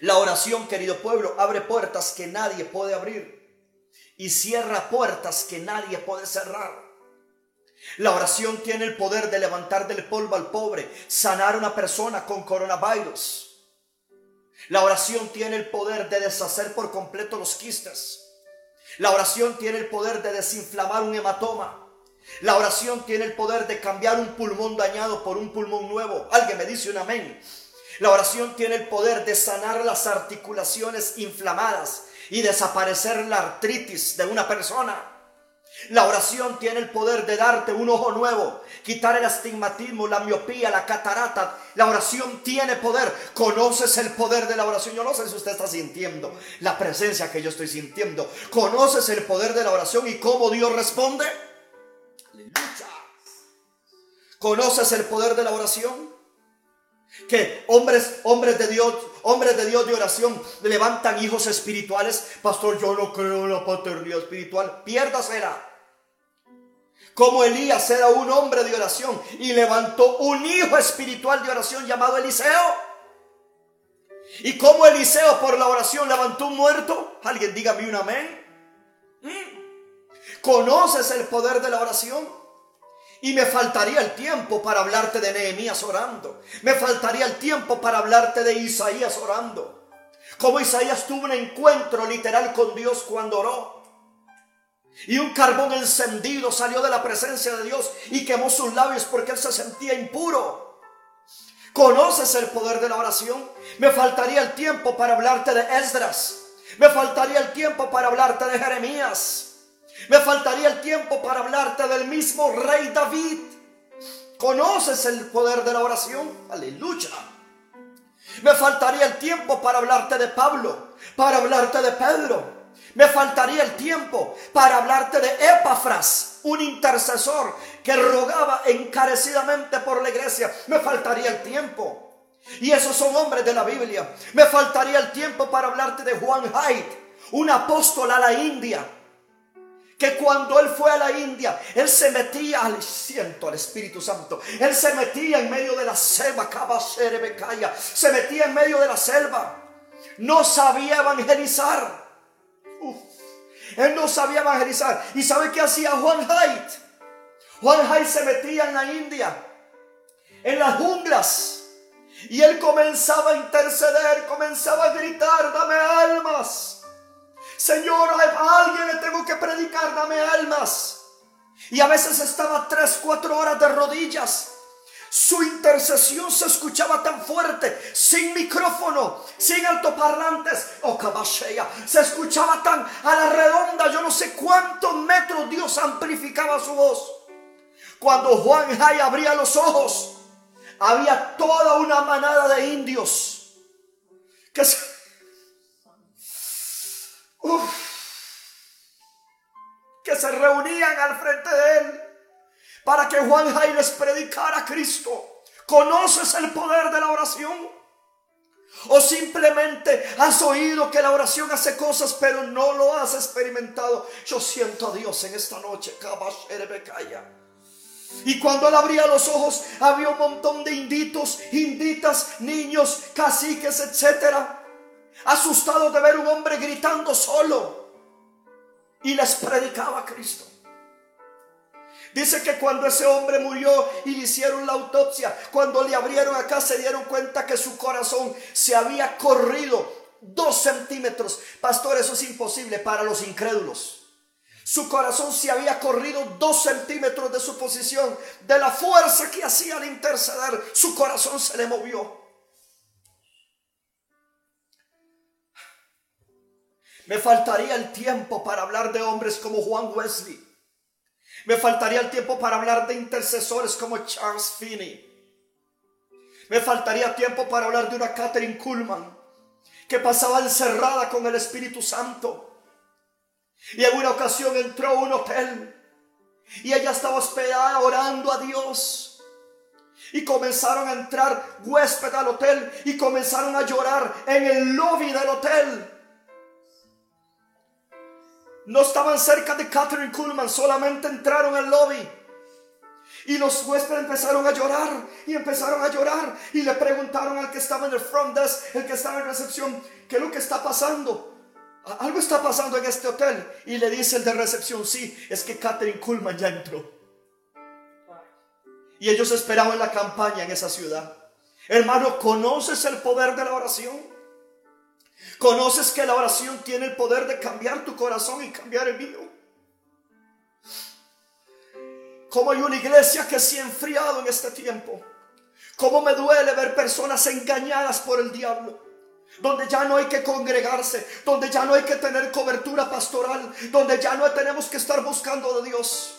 La oración, querido pueblo, abre puertas que nadie puede abrir y cierra puertas que nadie puede cerrar. La oración tiene el poder de levantar del polvo al pobre, sanar a una persona con coronavirus. La oración tiene el poder de deshacer por completo los quistes. La oración tiene el poder de desinflamar un hematoma. La oración tiene el poder de cambiar un pulmón dañado por un pulmón nuevo. Alguien me dice un amén. La oración tiene el poder de sanar las articulaciones inflamadas y desaparecer la artritis de una persona. La oración tiene el poder de darte un ojo nuevo, quitar el astigmatismo, la miopía, la catarata. La oración tiene poder. Conoces el poder de la oración. Yo no sé si usted está sintiendo la presencia que yo estoy sintiendo. Conoces el poder de la oración y cómo Dios responde. ¿Conoces el poder de la oración? Que hombres, hombres de Dios, hombres de Dios de oración levantan hijos espirituales. Pastor, yo no creo en la paternidad espiritual. Piérdasela. Como Elías era un hombre de oración y levantó un hijo espiritual de oración llamado Eliseo. Y como Eliseo por la oración levantó un muerto. Alguien dígame un amén. ¿Mm? ¿Conoces el poder de la oración? Y me faltaría el tiempo para hablarte de Nehemías orando. Me faltaría el tiempo para hablarte de Isaías orando. Como Isaías tuvo un encuentro literal con Dios cuando oró. Y un carbón encendido salió de la presencia de Dios y quemó sus labios porque él se sentía impuro. ¿Conoces el poder de la oración? Me faltaría el tiempo para hablarte de Esdras. Me faltaría el tiempo para hablarte de Jeremías. Me faltaría el tiempo para hablarte del mismo rey David. ¿Conoces el poder de la oración? Aleluya. Me faltaría el tiempo para hablarte de Pablo, para hablarte de Pedro. Me faltaría el tiempo para hablarte de Epafras, un intercesor que rogaba encarecidamente por la iglesia. Me faltaría el tiempo. Y esos son hombres de la Biblia. Me faltaría el tiempo para hablarte de Juan Haidt, un apóstol a la India que cuando él fue a la India, él se metía al siento al Espíritu Santo. Él se metía en medio de la selva, se metía en medio de la selva. No sabía evangelizar. Él no sabía evangelizar. ¿Y sabe qué hacía Juan Haidt? Juan Haidt se metía en la India, en las junglas. Y él comenzaba a interceder, comenzaba a gritar, dame almas. Señor, a alguien le tengo que predicar, dame almas. Y a veces estaba tres, cuatro horas de rodillas. Su intercesión se escuchaba tan fuerte, sin micrófono, sin altoparlantes. Oh, se escuchaba tan a la redonda, yo no sé cuántos metros Dios amplificaba su voz. Cuando Juan Jay abría los ojos, había toda una manada de indios que se que se reunían al frente de él para que Juan Jai les predicara a Cristo. ¿Conoces el poder de la oración? O simplemente has oído que la oración hace cosas, pero no lo has experimentado. Yo siento a Dios en esta noche. Y cuando él abría los ojos, había un montón de inditos, inditas, niños, caciques, etcétera, asustados de ver un hombre gritando solo. Y les predicaba a Cristo. Dice que cuando ese hombre murió y le hicieron la autopsia, cuando le abrieron acá se dieron cuenta que su corazón se había corrido dos centímetros. Pastor, eso es imposible para los incrédulos. Su corazón se había corrido dos centímetros de su posición, de la fuerza que hacía al interceder. Su corazón se le movió. Me faltaría el tiempo para hablar de hombres como Juan Wesley. Me faltaría el tiempo para hablar de intercesores como Charles Finney. Me faltaría tiempo para hablar de una Catherine Kuhlman que pasaba encerrada con el Espíritu Santo y en una ocasión entró a un hotel y ella estaba hospedada orando a Dios. Y comenzaron a entrar huéspedes al hotel y comenzaron a llorar en el lobby del hotel. No estaban cerca de Catherine Kuhlman, solamente entraron al lobby. Y los huéspedes empezaron a llorar y empezaron a llorar y le preguntaron al que estaba en el front desk, el que estaba en recepción, ¿qué es lo que está pasando? algo está pasando en este hotel. Y le dice el de recepción, sí, es que Catherine Kuhlman ya entró. Y ellos esperaban la campaña en esa ciudad. Hermano, ¿conoces el poder de la oración? ¿Conoces que la oración tiene el poder de cambiar tu corazón y cambiar el mío? Como hay una iglesia que se ha enfriado en este tiempo. Cómo me duele ver personas engañadas por el diablo donde ya no hay que congregarse, donde ya no hay que tener cobertura pastoral, donde ya no tenemos que estar buscando de Dios.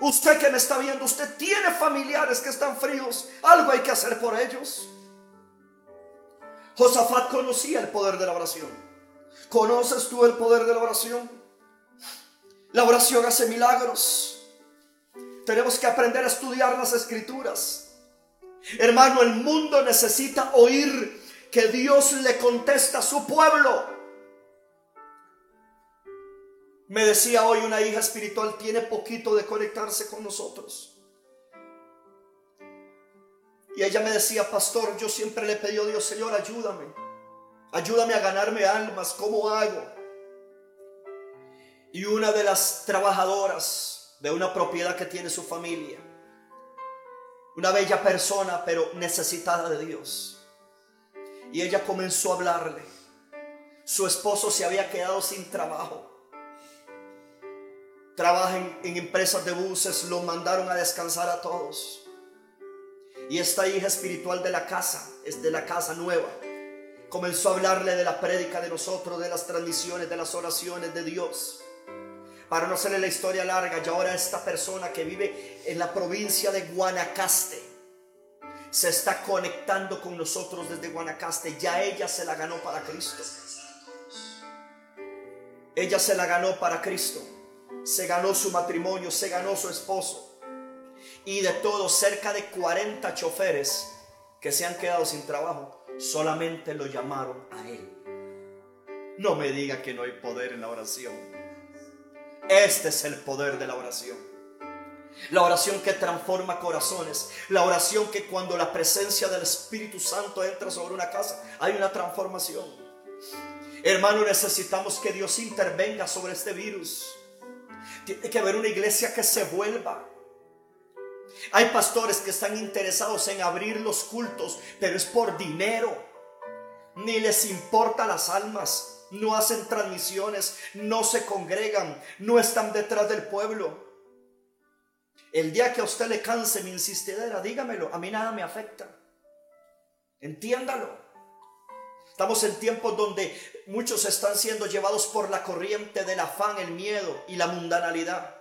Usted que me está viendo, usted tiene familiares que están fríos, algo hay que hacer por ellos. Josafat conocía el poder de la oración. ¿Conoces tú el poder de la oración? La oración hace milagros. Tenemos que aprender a estudiar las escrituras. Hermano, el mundo necesita oír que Dios le contesta a su pueblo. Me decía hoy una hija espiritual, tiene poquito de conectarse con nosotros. Y ella me decía, pastor, yo siempre le pedí a Dios, Señor, ayúdame. Ayúdame a ganarme almas, ¿cómo hago? Y una de las trabajadoras de una propiedad que tiene su familia, una bella persona, pero necesitada de Dios y ella comenzó a hablarle. Su esposo se había quedado sin trabajo. Trabaja en, empresas de buses, lo mandaron a descansar a todos. Y esta hija espiritual de la casa, es de la casa nueva, comenzó a hablarle de la prédica de nosotros, de las transmisiones, de las oraciones de Dios. Para no hacerle la historia larga, y ahora esta persona que vive en la provincia de Guanacaste, se está conectando con nosotros desde Guanacaste. Ya ella se la ganó para Cristo. Ella se la ganó para Cristo. Se ganó su matrimonio, se ganó su esposo. Y de todos, cerca de 40 choferes que se han quedado sin trabajo, solamente lo llamaron a él. No me diga que no hay poder en la oración. Este es el poder de la oración. La oración que transforma corazones. La oración que cuando la presencia del Espíritu Santo entra sobre una casa, hay una transformación. Hermano, necesitamos que Dios intervenga sobre este virus. Tiene que haber una iglesia que se vuelva. Hay pastores que están interesados en abrir los cultos, pero es por dinero. Ni les importa las almas. No hacen transmisiones, no se congregan, no están detrás del pueblo. El día que a usted le canse mi insistidera, dígamelo, a mí nada me afecta. Entiéndalo. Estamos en tiempos donde muchos están siendo llevados por la corriente del afán, el miedo y la mundanalidad.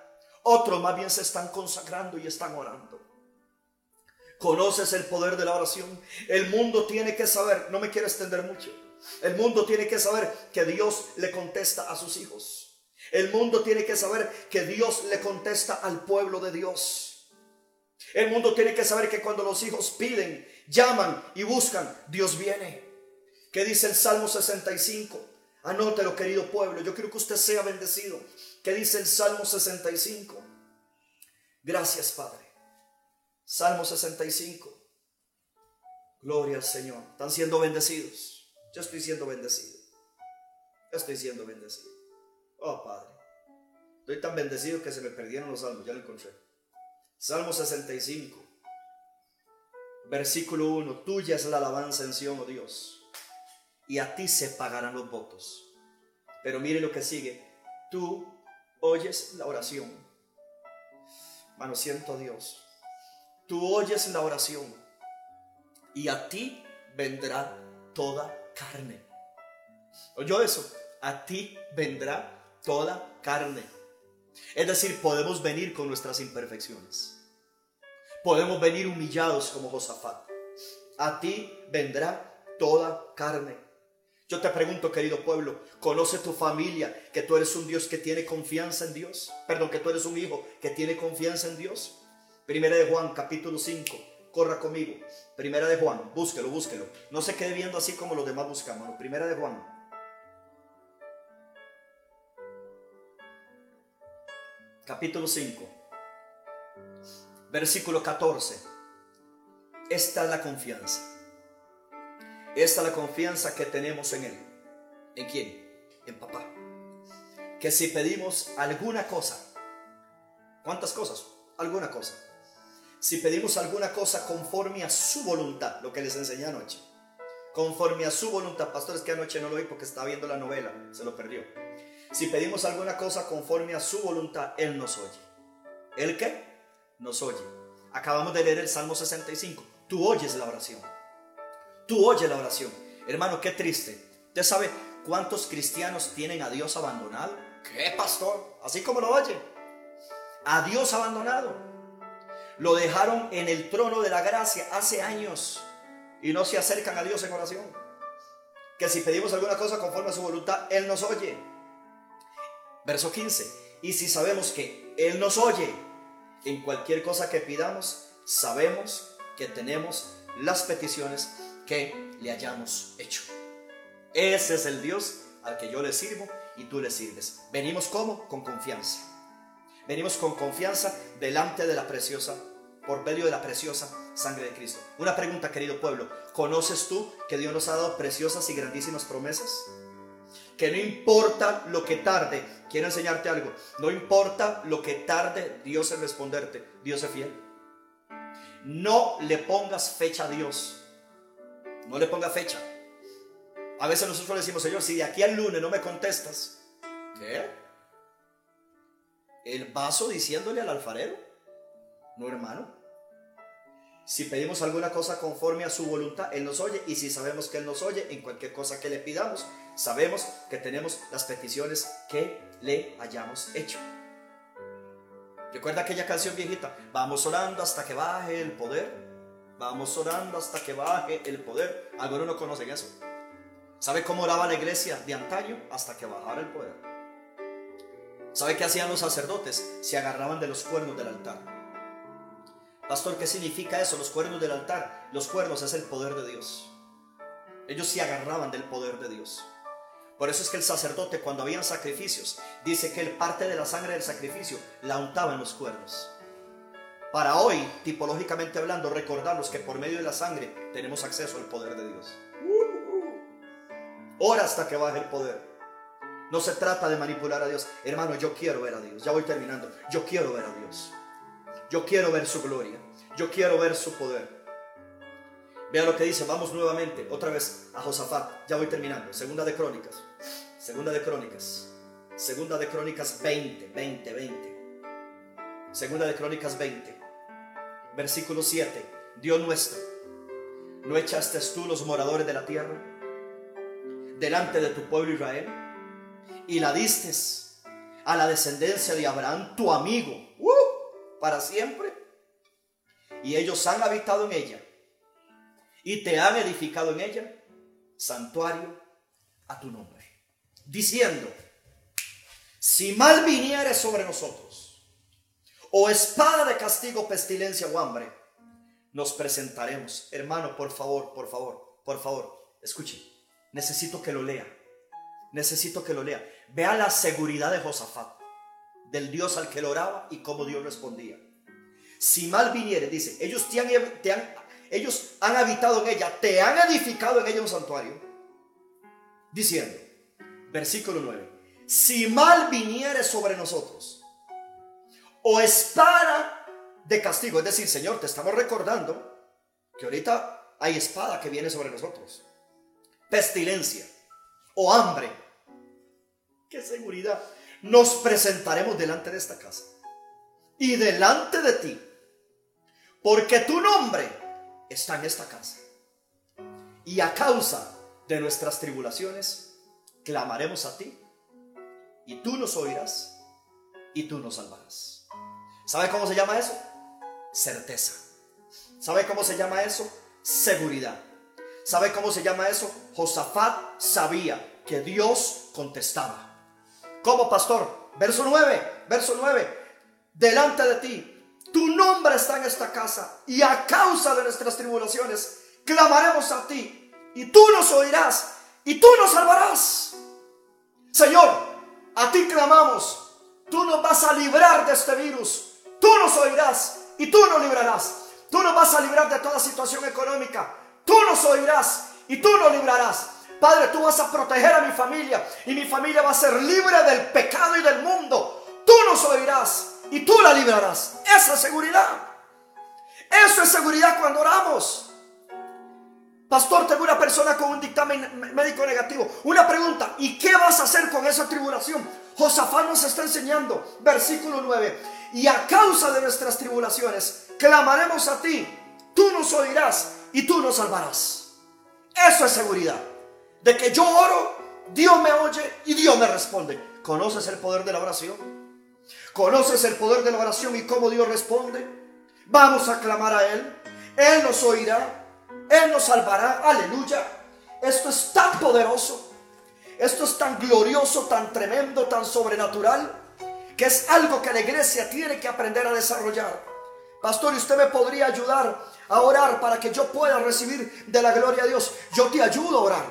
Otros más bien se están consagrando y están orando. ¿Conoces el poder de la oración? El mundo tiene que saber, no me quiero extender mucho, el mundo tiene que saber que Dios le contesta a sus hijos. El mundo tiene que saber que Dios le contesta al pueblo de Dios. El mundo tiene que saber que cuando los hijos piden, llaman y buscan, Dios viene. ¿Qué dice el Salmo 65? Anótelo, querido pueblo. Yo quiero que usted sea bendecido. ¿Qué dice el Salmo 65? Gracias, Padre. Salmo 65. Gloria al Señor. Están siendo bendecidos. Yo estoy siendo bendecido. Yo estoy siendo bendecido. Oh Padre. Estoy tan bendecido que se me perdieron los salmos. Ya lo encontré. Salmo 65. Versículo 1. Tuya es la alabanza en Sion, oh Dios. Y a ti se pagarán los votos. Pero mire lo que sigue. Tú oyes la oración. Mano, siento a Dios tú oyes la oración y a ti vendrá toda carne. ¿Oyó eso? A ti vendrá toda carne. Es decir, podemos venir con nuestras imperfecciones. Podemos venir humillados como Josafat. A ti vendrá toda carne. Yo te pregunto, querido pueblo, ¿conoce tu familia que tú eres un Dios que tiene confianza en Dios? Perdón, que tú eres un hijo que tiene confianza en Dios. Primera de Juan, capítulo 5. Corra conmigo. Primera de Juan, búsquelo, búsquelo. No se quede viendo así como los demás buscamos. Primera de Juan. Capítulo 5. Versículo 14. Esta es la confianza. Esta es la confianza que tenemos en Él. ¿En quién? En papá. Que si pedimos alguna cosa, ¿cuántas cosas? Alguna cosa si pedimos alguna cosa conforme a su voluntad, lo que les enseñé anoche. Conforme a su voluntad, pastores que anoche no lo oí porque estaba viendo la novela, se lo perdió. Si pedimos alguna cosa conforme a su voluntad, Él nos oye. ¿El qué? Nos oye. Acabamos de leer el Salmo 65. Tú oyes la oración. Tú oyes la oración. Hermano, qué triste. ¿Usted sabe cuántos cristianos tienen a Dios abandonado? ¿Qué, pastor? Así como lo oye. A Dios abandonado. Lo dejaron en el trono de la gracia hace años y no se acercan a Dios en oración. Que si pedimos alguna cosa conforme a su voluntad, Él nos oye. Verso 15. Y si sabemos que Él nos oye en cualquier cosa que pidamos, sabemos que tenemos las peticiones que le hayamos hecho. Ese es el Dios al que yo le sirvo y tú le sirves. Venimos como? Con confianza. Venimos con confianza delante de la preciosa, por medio de la preciosa sangre de Cristo. Una pregunta, querido pueblo. ¿Conoces tú que Dios nos ha dado preciosas y grandísimas promesas? Que no importa lo que tarde, quiero enseñarte algo, no importa lo que tarde Dios en responderte, Dios es fiel. No le pongas fecha a Dios. No le pongas fecha. A veces nosotros le decimos, Señor, si de aquí al lunes no me contestas, ¿qué? el vaso diciéndole al alfarero, no hermano. Si pedimos alguna cosa conforme a su voluntad, Él nos oye. Y si sabemos que Él nos oye en cualquier cosa que le pidamos, sabemos que tenemos las peticiones que le hayamos hecho. Recuerda aquella canción viejita, vamos orando hasta que baje el poder. Vamos orando hasta que baje el poder. Algunos no conocen eso. ¿Sabe cómo oraba la iglesia de antaño? Hasta que bajara el poder. ¿Sabe qué hacían los sacerdotes? Se agarraban de los cuernos del altar. Pastor, ¿qué significa eso? Los cuernos del altar. Los cuernos es el poder de Dios. Ellos se agarraban del poder de Dios. Por eso es que el sacerdote, cuando habían sacrificios, dice que el parte de la sangre del sacrificio la untaba en los cuernos. Para hoy, tipológicamente hablando, recordarnos que por medio de la sangre tenemos acceso al poder de Dios. Ora hasta que baje el poder. No se trata de manipular a Dios. Hermano, yo quiero ver a Dios. Ya voy terminando. Yo quiero ver a Dios. Yo quiero ver su gloria. Yo quiero ver su poder. Vea lo que dice. Vamos nuevamente, otra vez a Josafat. Ya voy terminando. Segunda de Crónicas. Segunda de Crónicas. Segunda de Crónicas 20, 20, 20. Segunda de Crónicas 20. Versículo 7. Dios nuestro, ¿no echaste tú los moradores de la tierra delante de tu pueblo Israel? y la distes a la descendencia de Abraham, tu amigo, ¡uh! para siempre. Y ellos han habitado en ella y te han edificado en ella santuario a tu nombre, diciendo, si mal viniere sobre nosotros, o espada de castigo, pestilencia o hambre, nos presentaremos. Hermano, por favor, por favor, por favor, escuche, necesito que lo lea necesito que lo lea. Vea la seguridad de Josafat, del Dios al que lo oraba y cómo Dios respondía. Si mal viniere, dice, ellos, te han, te han, ellos han habitado en ella, te han edificado en ella un santuario. Diciendo, versículo 9, si mal viniere sobre nosotros, o espada de castigo, es decir, Señor, te estamos recordando que ahorita hay espada que viene sobre nosotros, pestilencia o hambre. ¡Qué seguridad! Nos presentaremos delante de esta casa y delante de ti, porque tu nombre está en esta casa. Y a causa de nuestras tribulaciones, clamaremos a ti, y tú nos oirás, y tú nos salvarás. ¿Sabe cómo se llama eso? Certeza. ¿Sabe cómo se llama eso? Seguridad. ¿Sabe cómo se llama eso? Josafat sabía que Dios contestaba. ¿Cómo, pastor? Verso 9, verso 9. Delante de ti, tu nombre está en esta casa y a causa de nuestras tribulaciones, clamaremos a ti y tú nos oirás y tú nos salvarás. Señor, a ti clamamos. Tú nos vas a librar de este virus. Tú nos oirás y tú nos librarás. Tú nos vas a librar de toda situación económica. Tú nos oirás y tú nos librarás. Padre, tú vas a proteger a mi familia y mi familia va a ser libre del pecado y del mundo. Tú nos oirás y tú la librarás. Esa seguridad. Eso es seguridad cuando oramos. Pastor, tengo una persona con un dictamen médico negativo. Una pregunta, ¿y qué vas a hacer con esa tribulación? Josafat nos está enseñando, versículo 9, y a causa de nuestras tribulaciones, clamaremos a ti, tú nos oirás y tú nos salvarás. Eso es seguridad. De que yo oro, Dios me oye y Dios me responde. ¿Conoces el poder de la oración? ¿Conoces el poder de la oración y cómo Dios responde? Vamos a clamar a Él. Él nos oirá él nos salvará. Aleluya. Esto es tan poderoso. Esto es tan glorioso, tan tremendo, tan sobrenatural, que es algo que la iglesia tiene que aprender a desarrollar. Pastor, ¿y usted me podría ayudar a orar para que yo pueda recibir de la gloria a Dios? Yo te ayudo a orar.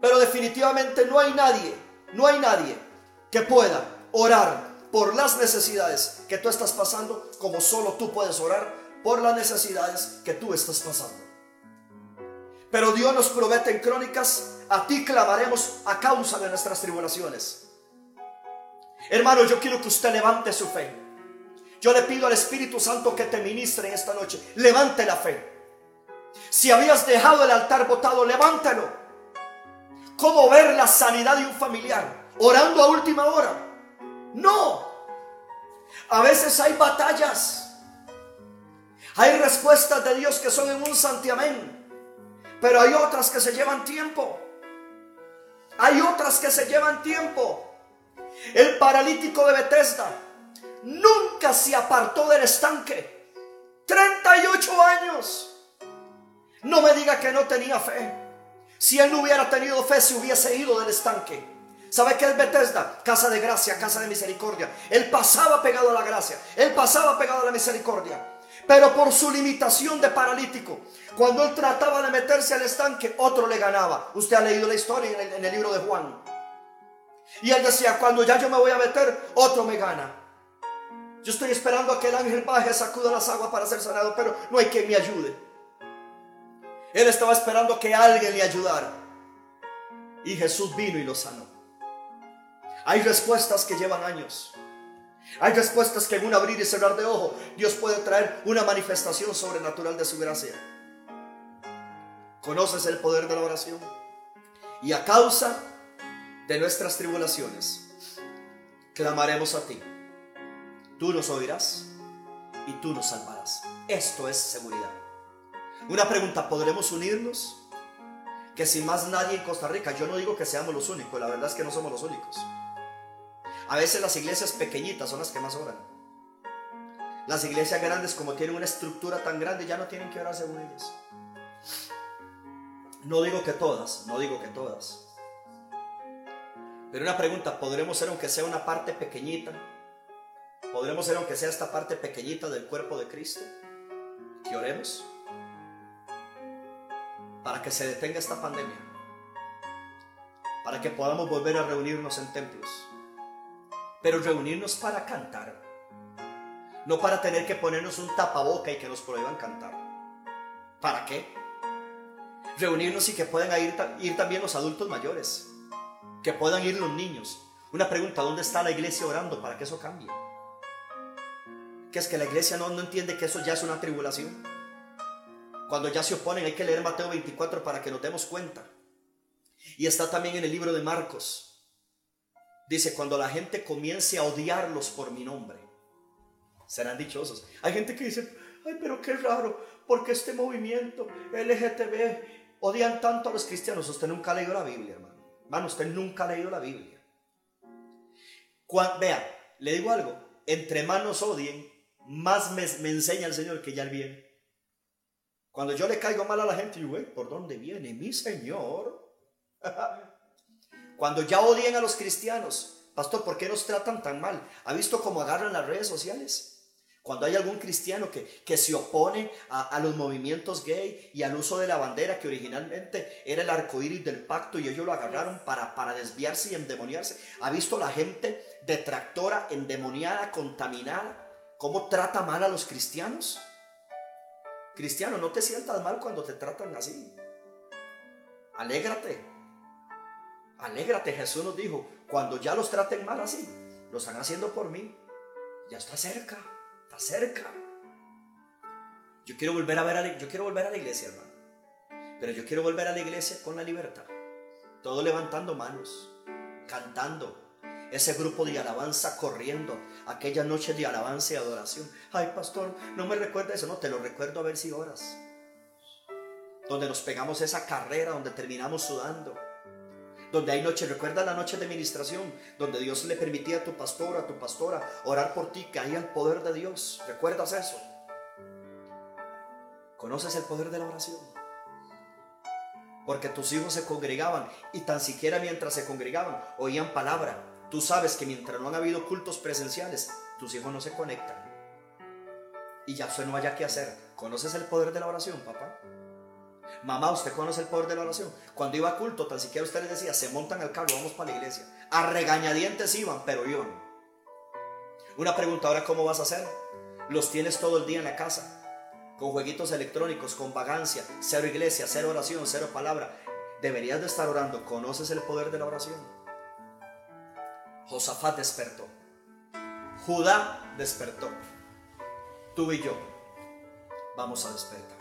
Pero definitivamente no hay nadie, no hay nadie que pueda orar por las necesidades que tú estás pasando como solo tú puedes orar por las necesidades que tú estás pasando. Pero Dios nos promete en crónicas, a ti clamaremos a causa de nuestras tribulaciones. Hermano, yo quiero que usted levante su fe. Yo le pido al Espíritu Santo que te ministre en esta noche. Levante la fe. Si habías dejado el altar botado, levántalo. ¿Cómo ver la sanidad de un familiar? Orando a última hora. No. A veces hay batallas hay respuestas de Dios que son en un santiamén, pero hay otras que se llevan tiempo. Hay otras que se llevan tiempo. El paralítico de Bethesda nunca se apartó del estanque. 38 años. No me diga que no tenía fe. Si él no hubiera tenido fe, se hubiese ido del estanque. ¿Sabe qué es Bethesda? Casa de gracia, casa de misericordia. Él pasaba pegado a la gracia. Él pasaba pegado a la misericordia pero por su limitación de paralítico. Cuando él trataba de meterse al estanque, otro le ganaba. Usted ha leído la historia en el, libro de Juan. Y él decía, cuando ya yo me voy a meter, otro me gana. Yo estoy esperando a que el ángel baje, sacuda las aguas para ser sanado, pero no hay quien me ayude. Él estaba esperando que alguien le ayudara. Y Jesús vino y lo sanó. Hay respuestas que llevan años. Hay respuestas que en un abrir y cerrar de ojo Dios puede traer una manifestación sobrenatural de su gracia. ¿Conoces el poder de la oración? Y a causa de nuestras tribulaciones, clamaremos a ti. Tú nos oirás y tú nos salvarás. Esto es seguridad. Una pregunta, ¿podremos unirnos? Que sin más nadie en Costa Rica, yo no digo que seamos los únicos, la verdad es que no somos los únicos. A veces las iglesias pequeñitas son las que más oran. Las iglesias grandes, como tienen una estructura tan grande, ya no tienen que orar según ellas. No digo que todas, no digo que todas. Pero una pregunta, ¿podremos ser aunque sea una parte pequeñita? ¿Podremos ser aunque sea esta parte pequeñita del cuerpo de Cristo? Que oremos para que se detenga esta pandemia, para que podamos volver a reunirnos en templos pero reunirnos para cantar, No para tener que ponernos un tapaboca y que nos prohíban cantar. ¿Para qué? Reunirnos y que puedan ir, ir también los adultos mayores. Que puedan ir los niños. Una pregunta, ¿dónde está la iglesia orando para que eso cambie? Que es que la iglesia no, no entiende que eso ya es una tribulación. Cuando ya se oponen hay que leer Mateo 24 para que nos demos cuenta. Y está también en el libro de Marcos. Dice, cuando la gente comience a odiarlos por mi nombre, serán dichosos. Hay gente que dice, ay, pero qué raro, porque este movimiento LGTB odian tanto a los cristianos. Usted nunca leído la Biblia, hermano. Hermano, usted nunca ha leído la Biblia. vea, le digo algo, entre manos odien, más me, enseña el Señor que ya el bien. Cuando yo le caigo mal a la gente, yo, ¿por dónde viene mi Señor? Cuando ya odien a los cristianos, pastor, ¿por qué nos tratan tan mal? ¿Ha visto cómo agarran las redes sociales? Cuando hay algún cristiano que, que se opone a, los movimientos gay y al uso de la bandera que originalmente era el arco iris del pacto y ellos lo agarraron para, para desviarse y endemoniarse, ¿ha visto la gente detractora, endemoniada, contaminada? ¿Cómo trata mal a los cristianos? Cristiano, no te sientas mal cuando te tratan así. Alégrate. Alégrate. Jesús nos dijo, cuando ya los traten mal así, lo están haciendo por mí. Ya está cerca. Está cerca. Yo quiero volver a ver a yo quiero volver a la iglesia, hermano. Pero yo quiero volver a la iglesia con la libertad. Todo levantando manos, cantando, ese grupo de alabanza corriendo, aquella noche de alabanza y adoración. Ay, pastor, no me recuerda eso, no, te lo recuerdo a ver si horas. Donde nos pegamos esa carrera, donde terminamos sudando. Donde hay noche, recuerda la noche de ministración, donde Dios le permitía a tu pastor, a tu pastora, orar por ti, hay el poder de Dios. ¿Recuerdas eso? ¿Conoces el poder de la oración? Porque tus hijos se congregaban y tan siquiera mientras se congregaban oían palabra, Tú sabes que mientras no han habido cultos presenciales, tus hijos no se conectan. Y ya usted no haya que hacer. ¿Conoces el poder de la oración, papá? Mamá, ¿usted conoce el poder de la oración? Cuando iba a culto, tan siquiera usted les decía, se montan al carro, vamos para la iglesia. A regañadientes iban, pero no. Una pregunta, ahora, ¿cómo vas a hacer? Los tienes todo el día en la casa, con jueguitos electrónicos, con vagancia, cero iglesia, cero oración, cero palabra. Deberías de estar orando. ¿Conoces el poder de la oración? Josafat despertó. Judá despertó. Tú y yo vamos a despertar.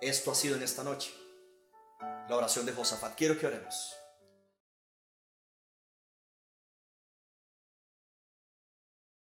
Esto ha sido en esta noche la oración de Josafat. Quiero que oremos.